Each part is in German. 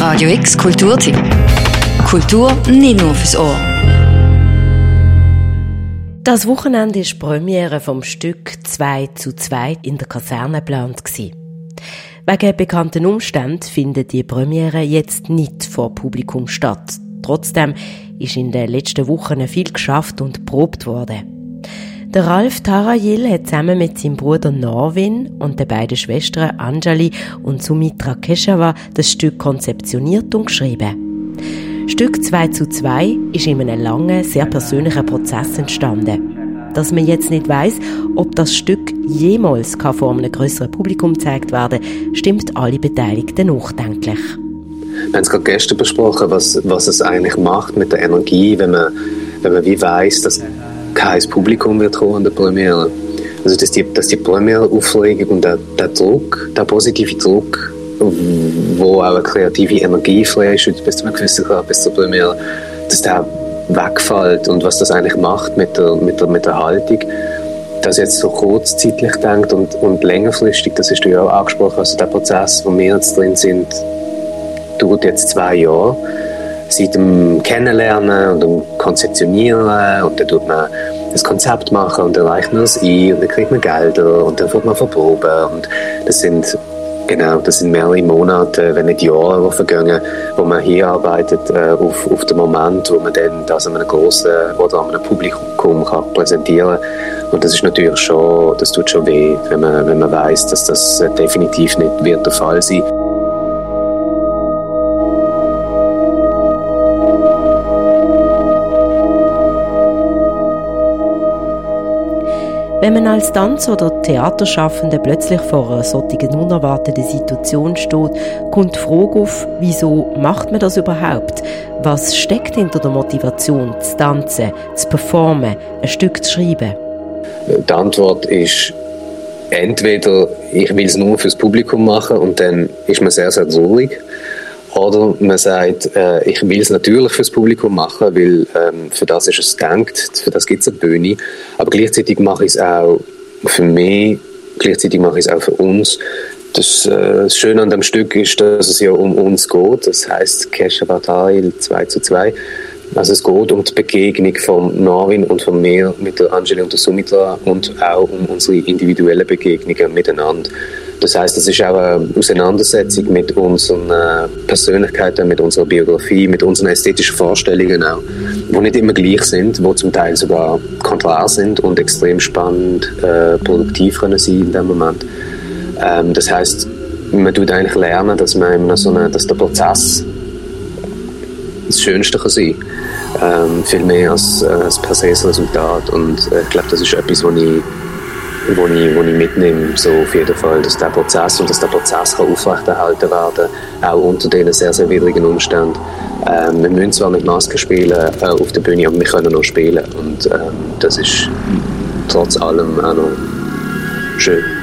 Radio X Kulturtipp. Kultur nicht nur fürs Ohr. Das Wochenende war Premiere vom Stück 2 zu 2 in der Kaserne geplant. Wegen bekannten Umständen findet die Premiere jetzt nicht vor Publikum statt. Trotzdem ist in den letzten Wochen viel geschafft und probt worden. Der Ralf Tarajil hat zusammen mit seinem Bruder Norwin und den beiden Schwestern Anjali und Sumitra Keshava das Stück konzeptioniert und geschrieben. Stück 2 zu 2 ist in einem langen, sehr persönlichen Prozess entstanden. Dass man jetzt nicht weiß, ob das Stück jemals vor einem größeren Publikum gezeigt werden stimmt alle Beteiligten nachdenklich. Wir haben es gerade gestern besprochen, was, was es eigentlich macht mit der Energie, wenn man, wenn man wie weiss, dass kein Publikum wird kommen an der Premiere. Also dass die, dass die Premiere-Aufregung und der, der Druck, der positive Druck, wo auch eine kreative Energie frei ist, bis zu einem gewissen Grad, bis zur Premiere, dass der wegfällt und was das eigentlich macht mit der, mit der, mit der Haltung. Das jetzt so kurzzeitlich denkt und, und längerfristig, das hast du ja auch angesprochen, also der Prozess, wo wir jetzt drin sind, dauert jetzt zwei Jahre seit dem Kennenlernen und dem Konzeptionieren und dann tut man das Konzept machen und dann reicht man es ein und dann kriegt man Gelder und dann wird man verproben und das sind Genau, das sind mehrere Monate, wenn nicht Jahre, die vergehen, wo man hier arbeitet äh, auf, auf den Moment, wo man dann das an einem grossen oder an einem Publikum kann präsentieren kann. Und das ist natürlich schon, das tut schon weh, wenn man, wenn man weiß, dass das definitiv nicht wird der Fall sein wird. Wenn man als Tanz- oder Theaterschaffende plötzlich vor einer solchen unerwarteten Situation steht, kommt die Frage auf, wieso macht man das überhaupt? Was steckt hinter der Motivation, zu tanzen, zu performen, ein Stück zu schreiben? Die Antwort ist entweder, ich will es nur fürs Publikum machen und dann ist man sehr, sehr traurig. Oder man sagt, äh, ich will es natürlich fürs Publikum machen, weil ähm, für das ist es gedacht, für das gibt es eine Bühne. Aber gleichzeitig mache ich es auch für mich, gleichzeitig mache ich es auch für uns. Das, äh, das Schöne an dem Stück ist, dass es ja um uns geht. Das heißt Kesha Bataille 2 zu 2. Also es geht um die Begegnung von Norwin und von mir mit der Angeli und der Sumitra und auch um unsere individuellen Begegnungen miteinander. Das heißt, es ist auch eine Auseinandersetzung mit unseren äh, Persönlichkeiten, mit unserer Biografie, mit unseren ästhetischen Vorstellungen auch, die nicht immer gleich sind, die zum Teil sogar konträr sind und extrem spannend, äh, produktiv können sein in dem Moment. Ähm, das heißt, man tut eigentlich lernen, dass man so eine, dass der Prozess das Schönste kann sein ähm, viel mehr als, als per se das Resultat und äh, ich glaube, das ist etwas, was ich wo ich, wo ich mitnehme, so auf jeden Fall, dass der Prozess und dass der Prozess kann aufrechterhalten werden auch unter diesen sehr, sehr widrigen Umständen. Ähm, wir müssen zwar mit Maske spielen äh, auf der Bühne, aber wir können noch spielen und ähm, das ist trotz allem auch noch schön.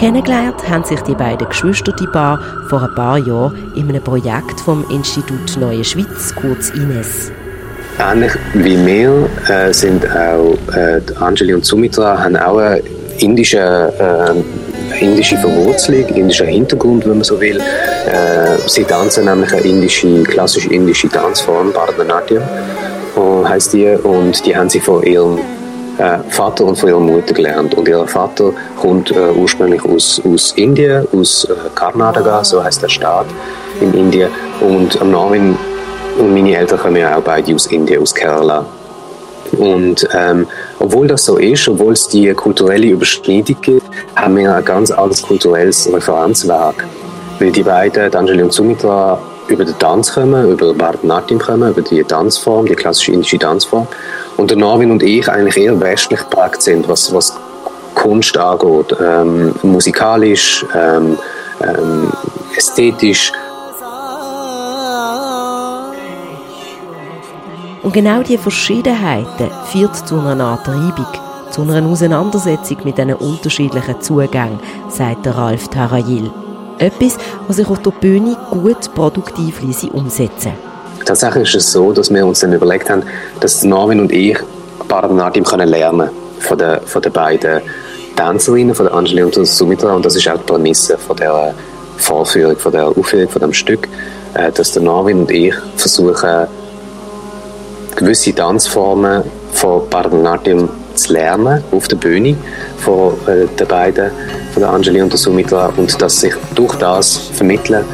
Kennengelernt haben sich die beiden Geschwister die Paar vor ein paar Jahren in einem Projekt vom Institut Neue Schweiz, kurz INES. Ähnlich wie wir äh, sind auch äh, Angeli und Sumitra haben auch eine indische, äh, indische Verwurzelung, indischen Hintergrund, wenn man so will. Äh, sie tanzen nämlich eine indische, klassische indische Tanzform, Bharatanatyam heißt die, und die haben sie von ihrem äh, Vater und von ihrer Mutter gelernt. Und ihr Vater kommt äh, ursprünglich aus, aus Indien, aus äh, Karnataka, so heißt der Staat in Indien. Und Norwin und meine Eltern kommen ja auch beide aus Indien, aus Kerala. Und ähm, obwohl das so ist, obwohl es die kulturelle Überschneidung gibt, haben wir ein ganz anderes kulturelles Referenzwerk. Weil die beiden, Angeli und Sumitra, über den Tanz kommen, über Bharatanatyam kommen, über die Tanzform, die klassische indische Tanzform. Und der Norwin und ich eigentlich eher westlich geprägt sind, was, was Kunst angeht. Ähm, musikalisch, ähm, ähm, ästhetisch. Und genau diese Verschiedenheiten führt zu einer Art Reibung, zu einer Auseinandersetzung mit diesen unterschiedlichen Zugängen, sagt Ralf Tarayil. Etwas, was sich auf der Bühne gut produktiv umsetzen Tatsächlich ist es so, dass wir uns dann überlegt haben, dass Norwin und ich Bharatanatyam können lernen von der, von der beiden Tänzerinnen, von der Angeli und Sumitra. Und das ist auch die Prämisse von der Vorführung, von der Aufführung von dem Stück, äh, dass der Norwin und ich versuchen, gewisse Tanzformen von Bharatanatyam zu lernen auf der Bühne von äh, den beiden, von der Angeli und der Sumitra und dass sich durch das Vermitteln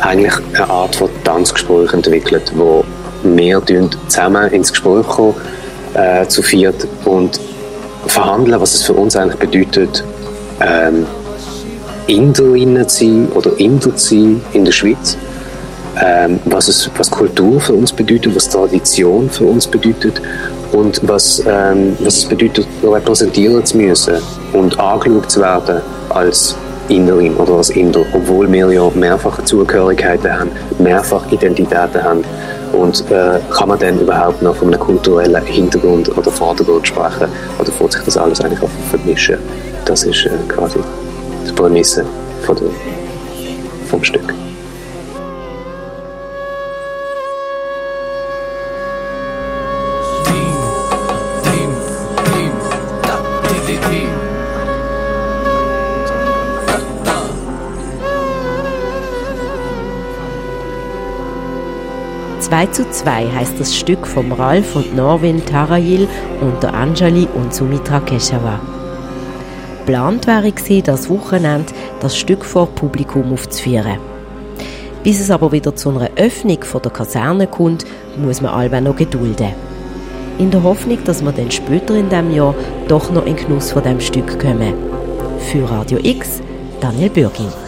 eigentlich eine Art von Tanzgespräch entwickelt, wo wir zusammen ins Gespräch kommen, äh, zu viert und verhandeln, was es für uns eigentlich bedeutet, ähm, Inderinnen zu sein oder Inder zu sein in der Schweiz. Ähm, was, es, was Kultur für uns bedeutet, was Tradition für uns bedeutet und was, ähm, was es bedeutet, repräsentieren zu müssen und angeschaut zu werden als Inderin oder als Inder, obwohl wir ja mehrfache Zugehörigkeiten haben, mehrfach Identitäten haben. Und äh, kann man dann überhaupt noch von einem kulturellen Hintergrund oder Vordergrund sprechen? Oder wird sich das alles eigentlich auch vermischen? Das ist äh, quasi die Prämisse von der, vom Stück. 2 zu 2 heißt das Stück vom Ralf und Norwin Tarayil unter Anjali und Sumitra Keshava. Geplant wäre gewesen, das Wochenende das Stück vor Publikum aufzuführen. Bis es aber wieder zu einer Öffnung von der Kaserne kommt, muss man allweil noch gedulden. In der Hoffnung, dass wir dann später in diesem Jahr doch noch in Genuss von dem Stück kommen. Für Radio X, Daniel Bürgin.